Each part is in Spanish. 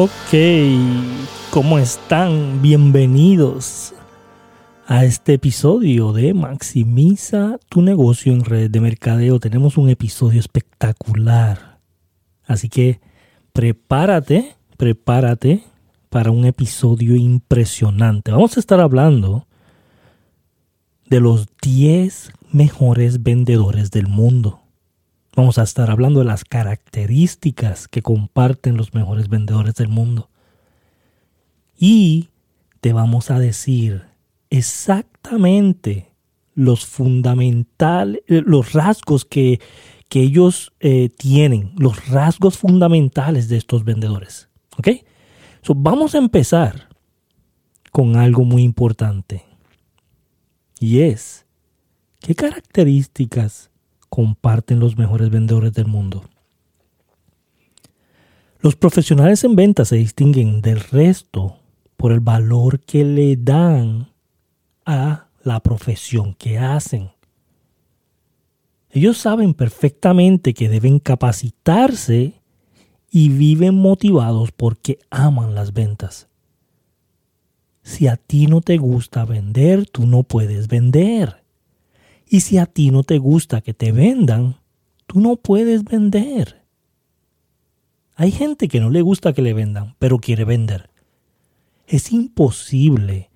Ok, ¿cómo están? Bienvenidos a este episodio de Maximiza tu negocio en red de mercadeo. Tenemos un episodio espectacular. Así que prepárate, prepárate para un episodio impresionante. Vamos a estar hablando de los 10 mejores vendedores del mundo. Vamos a estar hablando de las características que comparten los mejores vendedores del mundo. Y te vamos a decir exactamente los fundamentales, eh, los rasgos que, ellos eh, tienen, los rasgos fundamentales de estos vendedores. ¿Ok? So, vamos a empezar con algo muy importante. Y es, ¿qué características comparten los mejores vendedores del mundo? Los profesionales en ventas se distinguen del resto por el valor que le dan a la profesión que hacen. Ellos saben perfectamente que deben capacitarse y viven motivados porque aman las ventas. Si a ti no te gusta vender, tú no puedes vender. Y si a ti no te gusta que te vendan, tú no puedes vender. Hay gente que no le gusta que le vendan, pero quiere vender. Es imposible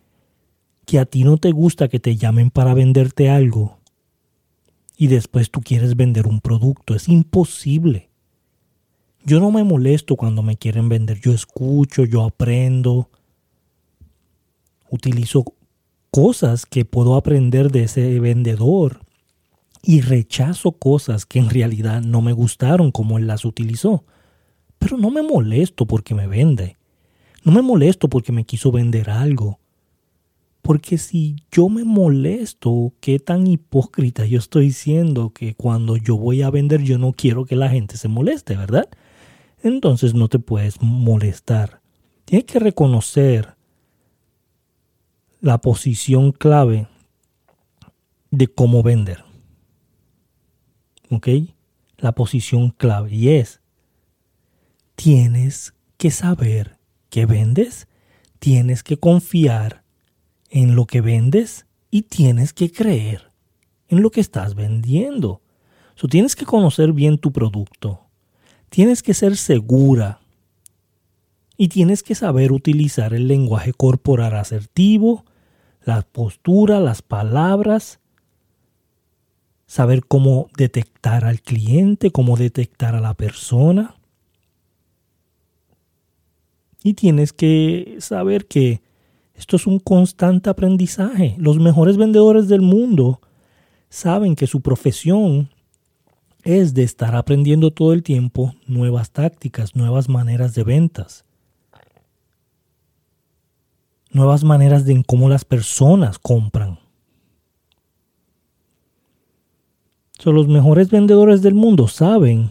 que a ti no te gusta que te llamen para venderte algo y después tú quieres vender un producto. Es imposible. Yo no me molesto cuando me quieren vender. Yo escucho, yo aprendo. Utilizo cosas que puedo aprender de ese vendedor y rechazo cosas que en realidad no me gustaron como él las utilizó. Pero no me molesto porque me vende. No me molesto porque me quiso vender algo. Porque si yo me molesto, qué tan hipócrita yo estoy diciendo que cuando yo voy a vender yo no quiero que la gente se moleste, ¿verdad? Entonces no te puedes molestar. Tienes que reconocer la posición clave de cómo vender. ¿Ok? La posición clave. Y es, tienes que saber que vendes, tienes que confiar en lo que vendes y tienes que creer en lo que estás vendiendo. So, tienes que conocer bien tu producto. Tienes que ser segura. Y tienes que saber utilizar el lenguaje corporal asertivo la postura, las palabras, saber cómo detectar al cliente, cómo detectar a la persona. Y tienes que saber que esto es un constante aprendizaje. Los mejores vendedores del mundo saben que su profesión es de estar aprendiendo todo el tiempo nuevas tácticas, nuevas maneras de ventas nuevas maneras de cómo las personas compran. los mejores vendedores del mundo saben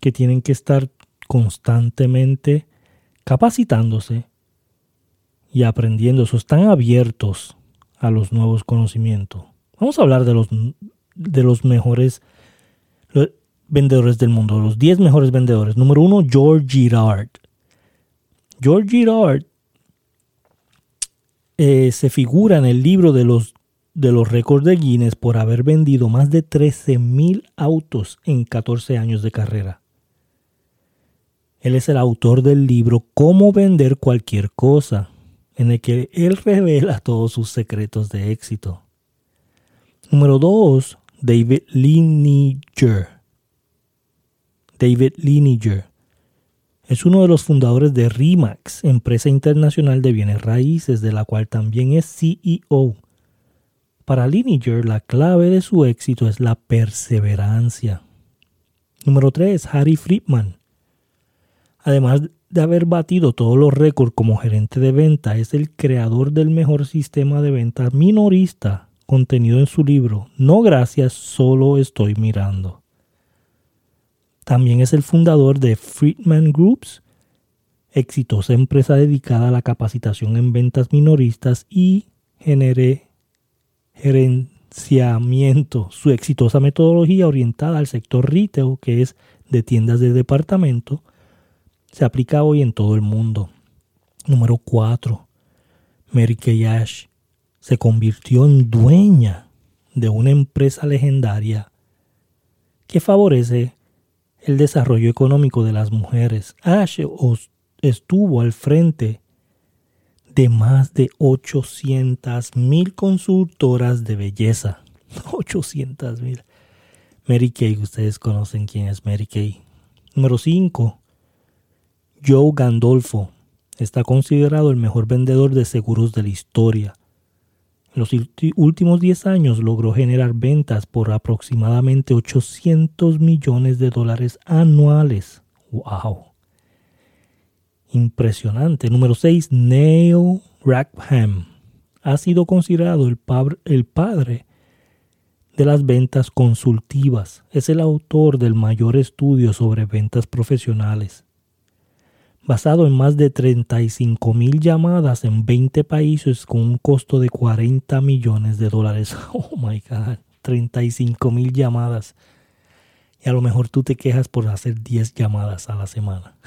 que tienen que estar constantemente capacitándose y aprendiendo. Eso están abiertos a los nuevos conocimientos. Vamos a hablar de los, de los mejores vendedores del mundo, los 10 mejores vendedores. Número uno, George Girard. George Girard eh, se figura en el libro de los, de los récords de Guinness por haber vendido más de 13.000 autos en 14 años de carrera. Él es el autor del libro Cómo vender cualquier cosa, en el que él revela todos sus secretos de éxito. Número 2. David Lineager. David Lineager es uno de los fundadores de RIMAX, empresa internacional de bienes raíces, de la cual también es CEO. Para Lineager, la clave de su éxito es la perseverancia. Número 3. Harry Friedman. Además de haber batido todos los récords como gerente de venta, es el creador del mejor sistema de venta minorista contenido en su libro No gracias, solo estoy mirando. También es el fundador de Friedman Groups, exitosa empresa dedicada a la capacitación en ventas minoristas y gerenciamiento. Su exitosa metodología orientada al sector retail, que es de tiendas de departamento, se aplica hoy en todo el mundo. Número 4. Mary Kay Ash se convirtió en dueña de una empresa legendaria que favorece el desarrollo económico de las mujeres. Ash estuvo al frente de más de 800 mil consultoras de belleza. 800 mil. Mary Kay, ustedes conocen quién es Mary Kay. Número 5. Joe Gandolfo está considerado el mejor vendedor de seguros de la historia. En los últimos 10 años logró generar ventas por aproximadamente 800 millones de dólares anuales. ¡Wow! Impresionante. Número 6. Neil Rackham ha sido considerado el, el padre de las ventas consultivas. Es el autor del mayor estudio sobre ventas profesionales basado en más de 35 mil llamadas en 20 países con un costo de 40 millones de dólares. Oh my God, 35 mil llamadas. Y a lo mejor tú te quejas por hacer 10 llamadas a la semana.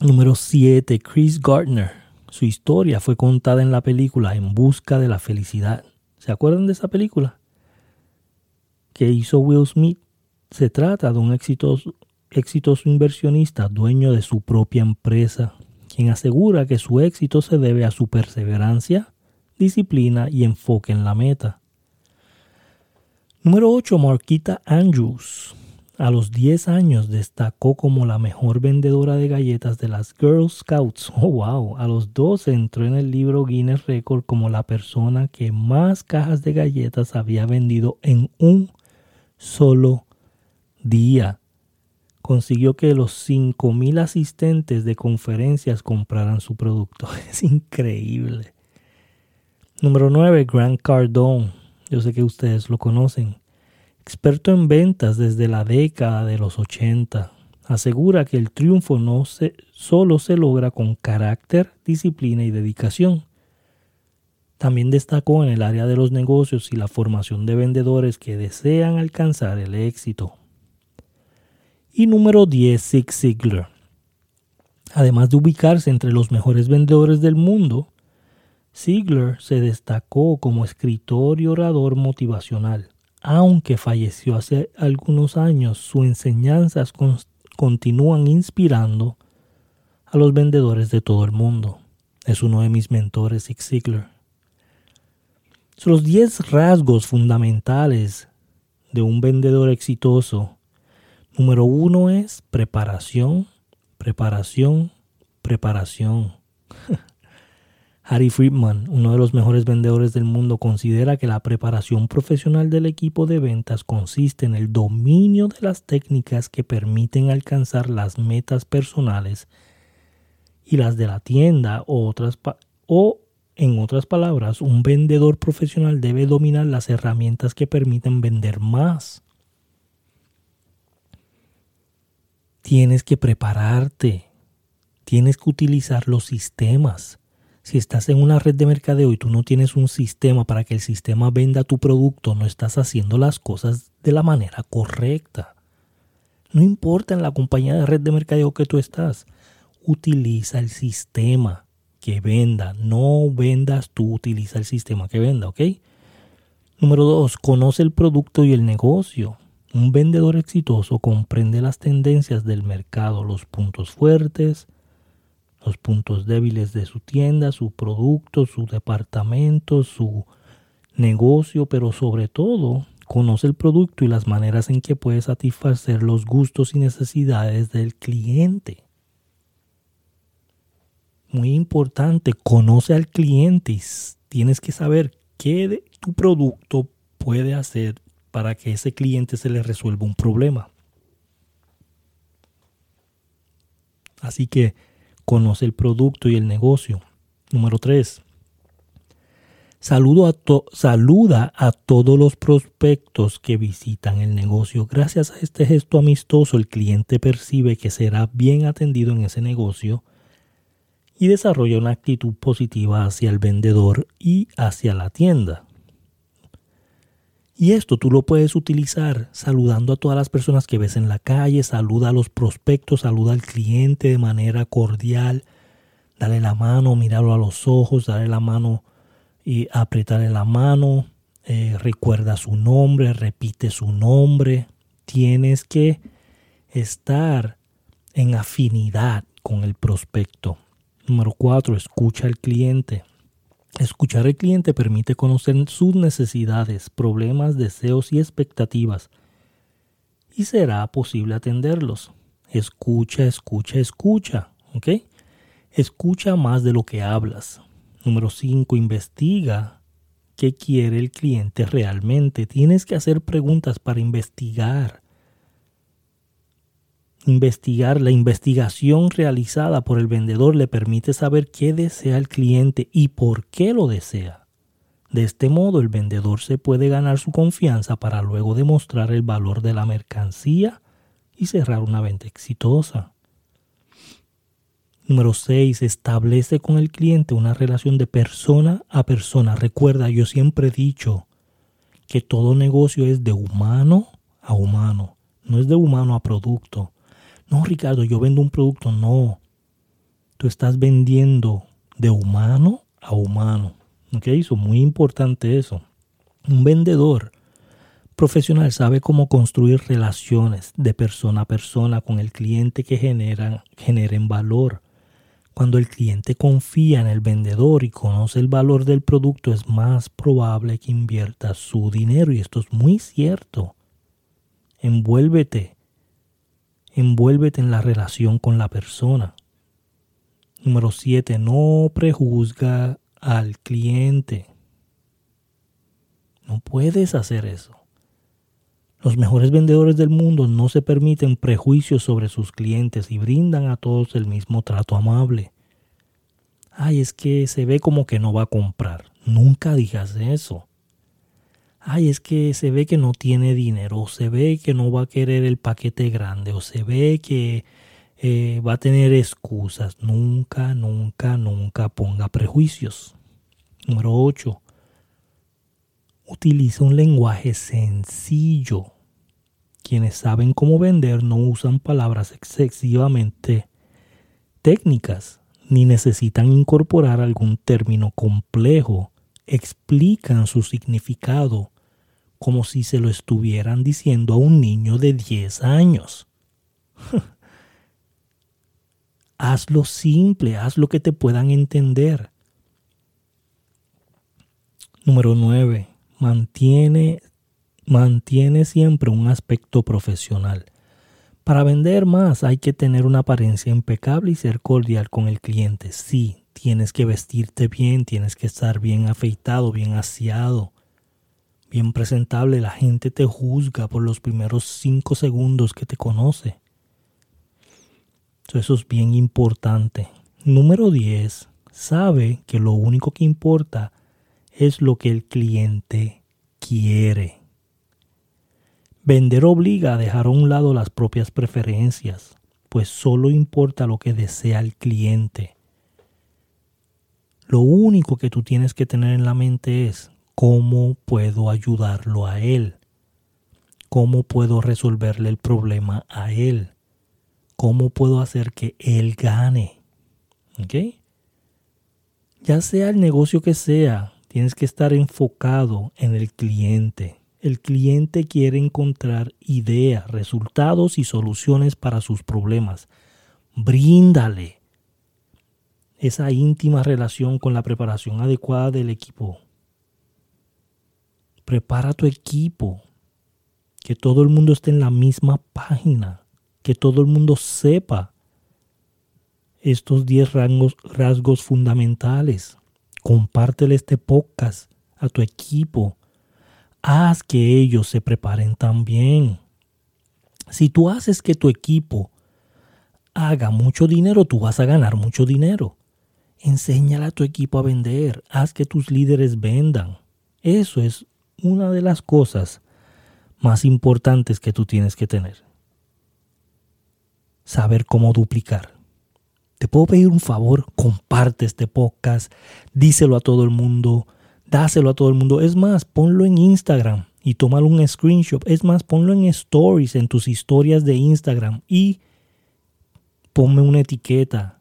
Número 7. Chris Gardner. Su historia fue contada en la película En Busca de la Felicidad. ¿Se acuerdan de esa película? Que hizo Will Smith. Se trata de un exitoso, exitoso inversionista, dueño de su propia empresa, quien asegura que su éxito se debe a su perseverancia, disciplina y enfoque en la meta. Número 8. Marquita Andrews. A los 10 años destacó como la mejor vendedora de galletas de las Girl Scouts. Oh, wow. A los 12 entró en el libro Guinness Record como la persona que más cajas de galletas había vendido en un solo día consiguió que los 5.000 asistentes de conferencias compraran su producto. Es increíble. Número 9, Grant Cardone. Yo sé que ustedes lo conocen. Experto en ventas desde la década de los 80. Asegura que el triunfo no se, solo se logra con carácter, disciplina y dedicación. También destacó en el área de los negocios y la formación de vendedores que desean alcanzar el éxito. Y número 10, Zig Ziglar. Además de ubicarse entre los mejores vendedores del mundo, Ziglar se destacó como escritor y orador motivacional. Aunque falleció hace algunos años, sus enseñanzas continúan inspirando a los vendedores de todo el mundo. Es uno de mis mentores, Zig Ziglar. Los 10 rasgos fundamentales de un vendedor exitoso Número uno es preparación, preparación, preparación. Harry Friedman, uno de los mejores vendedores del mundo, considera que la preparación profesional del equipo de ventas consiste en el dominio de las técnicas que permiten alcanzar las metas personales y las de la tienda o o en otras palabras, un vendedor profesional debe dominar las herramientas que permiten vender más. Tienes que prepararte. Tienes que utilizar los sistemas. Si estás en una red de mercadeo y tú no tienes un sistema para que el sistema venda tu producto, no estás haciendo las cosas de la manera correcta. No importa en la compañía de red de mercadeo que tú estás, utiliza el sistema que venda. No vendas tú, utiliza el sistema que venda, ¿ok? Número dos, conoce el producto y el negocio. Un vendedor exitoso comprende las tendencias del mercado, los puntos fuertes, los puntos débiles de su tienda, su producto, su departamento, su negocio, pero sobre todo conoce el producto y las maneras en que puede satisfacer los gustos y necesidades del cliente. Muy importante, conoce al cliente tienes que saber qué tu producto puede hacer para que ese cliente se le resuelva un problema. Así que conoce el producto y el negocio. Número 3. Saludo a saluda a todos los prospectos que visitan el negocio. Gracias a este gesto amistoso, el cliente percibe que será bien atendido en ese negocio y desarrolla una actitud positiva hacia el vendedor y hacia la tienda. Y esto tú lo puedes utilizar saludando a todas las personas que ves en la calle, saluda a los prospectos, saluda al cliente de manera cordial, dale la mano, míralo a los ojos, dale la mano y apretarle la mano, eh, recuerda su nombre, repite su nombre. Tienes que estar en afinidad con el prospecto. Número cuatro, escucha al cliente. Escuchar al cliente permite conocer sus necesidades, problemas, deseos y expectativas y será posible atenderlos. Escucha, escucha, escucha. ¿Ok? Escucha más de lo que hablas. Número 5. Investiga qué quiere el cliente realmente. Tienes que hacer preguntas para investigar investigar, la investigación realizada por el vendedor le permite saber qué desea el cliente y por qué lo desea. De este modo el vendedor se puede ganar su confianza para luego demostrar el valor de la mercancía y cerrar una venta exitosa. Número 6. Establece con el cliente una relación de persona a persona. Recuerda, yo siempre he dicho que todo negocio es de humano a humano, no es de humano a producto. No, Ricardo, yo vendo un producto. No. Tú estás vendiendo de humano a humano. ¿Ok? Eso muy importante eso. Un vendedor profesional sabe cómo construir relaciones de persona a persona con el cliente que generan, generen valor. Cuando el cliente confía en el vendedor y conoce el valor del producto, es más probable que invierta su dinero. Y esto es muy cierto. Envuélvete envuélvete en la relación con la persona. Número 7. No prejuzga al cliente. No puedes hacer eso. Los mejores vendedores del mundo no se permiten prejuicios sobre sus clientes y brindan a todos el mismo trato amable. Ay, es que se ve como que no va a comprar. Nunca digas eso ay, es que se ve que no tiene dinero, o se ve que no va a querer el paquete grande, o se ve que eh, va a tener excusas. Nunca, nunca, nunca ponga prejuicios. Número 8. Utiliza un lenguaje sencillo. Quienes saben cómo vender no usan palabras excesivamente técnicas ni necesitan incorporar algún término complejo. Explican su significado como si se lo estuvieran diciendo a un niño de 10 años. hazlo simple, haz lo que te puedan entender. Número 9. Mantiene, mantiene siempre un aspecto profesional. Para vender más hay que tener una apariencia impecable y ser cordial con el cliente. Sí, tienes que vestirte bien, tienes que estar bien afeitado, bien aseado bien presentable, la gente te juzga por los primeros cinco segundos que te conoce. Eso es bien importante. Número 10. Sabe que lo único que importa es lo que el cliente quiere. Vender obliga a dejar a un lado las propias preferencias, pues solo importa lo que desea el cliente. Lo único que tú tienes que tener en la mente es ¿Cómo puedo ayudarlo a él? ¿Cómo puedo resolverle el problema a él? ¿Cómo puedo hacer que él gane? ¿Ok? Ya sea el negocio que sea, tienes que estar enfocado en el cliente. El cliente quiere encontrar ideas, resultados y soluciones para sus problemas. Bríndale esa íntima relación con la preparación adecuada del equipo Prepara tu equipo. Que todo el mundo esté en la misma página. Que todo el mundo sepa estos 10 rasgos, rasgos fundamentales. Compártele este podcast a tu equipo. Haz que ellos se preparen también. Si tú haces que tu equipo haga mucho dinero, tú vas a ganar mucho dinero. Enséñale a tu equipo a vender. Haz que tus líderes vendan. Eso es una de las cosas más importantes que tú tienes que tener. Saber cómo duplicar. Te puedo pedir un favor, comparte este podcast, díselo a todo el mundo, dáselo a todo el mundo. Es más, ponlo en Instagram. y tómalo un screenshot. Es más, ponlo en stories, en tus historias de Instagram y ponme una etiqueta.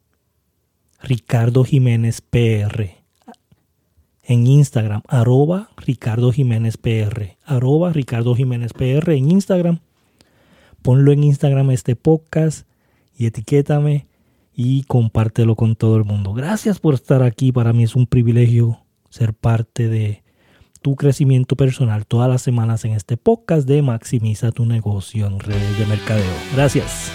Ricardo Jiménez PR. En Instagram, arroba Ricardo Jiménez PR. Arroba Ricardo Jiménez PR en Instagram. Ponlo en Instagram este podcast y etiquétame y compártelo con todo el mundo. Gracias por estar aquí. Para mí es un privilegio ser parte de tu crecimiento personal todas las semanas en este podcast de Maximiza tu negocio en redes de mercadeo. Gracias.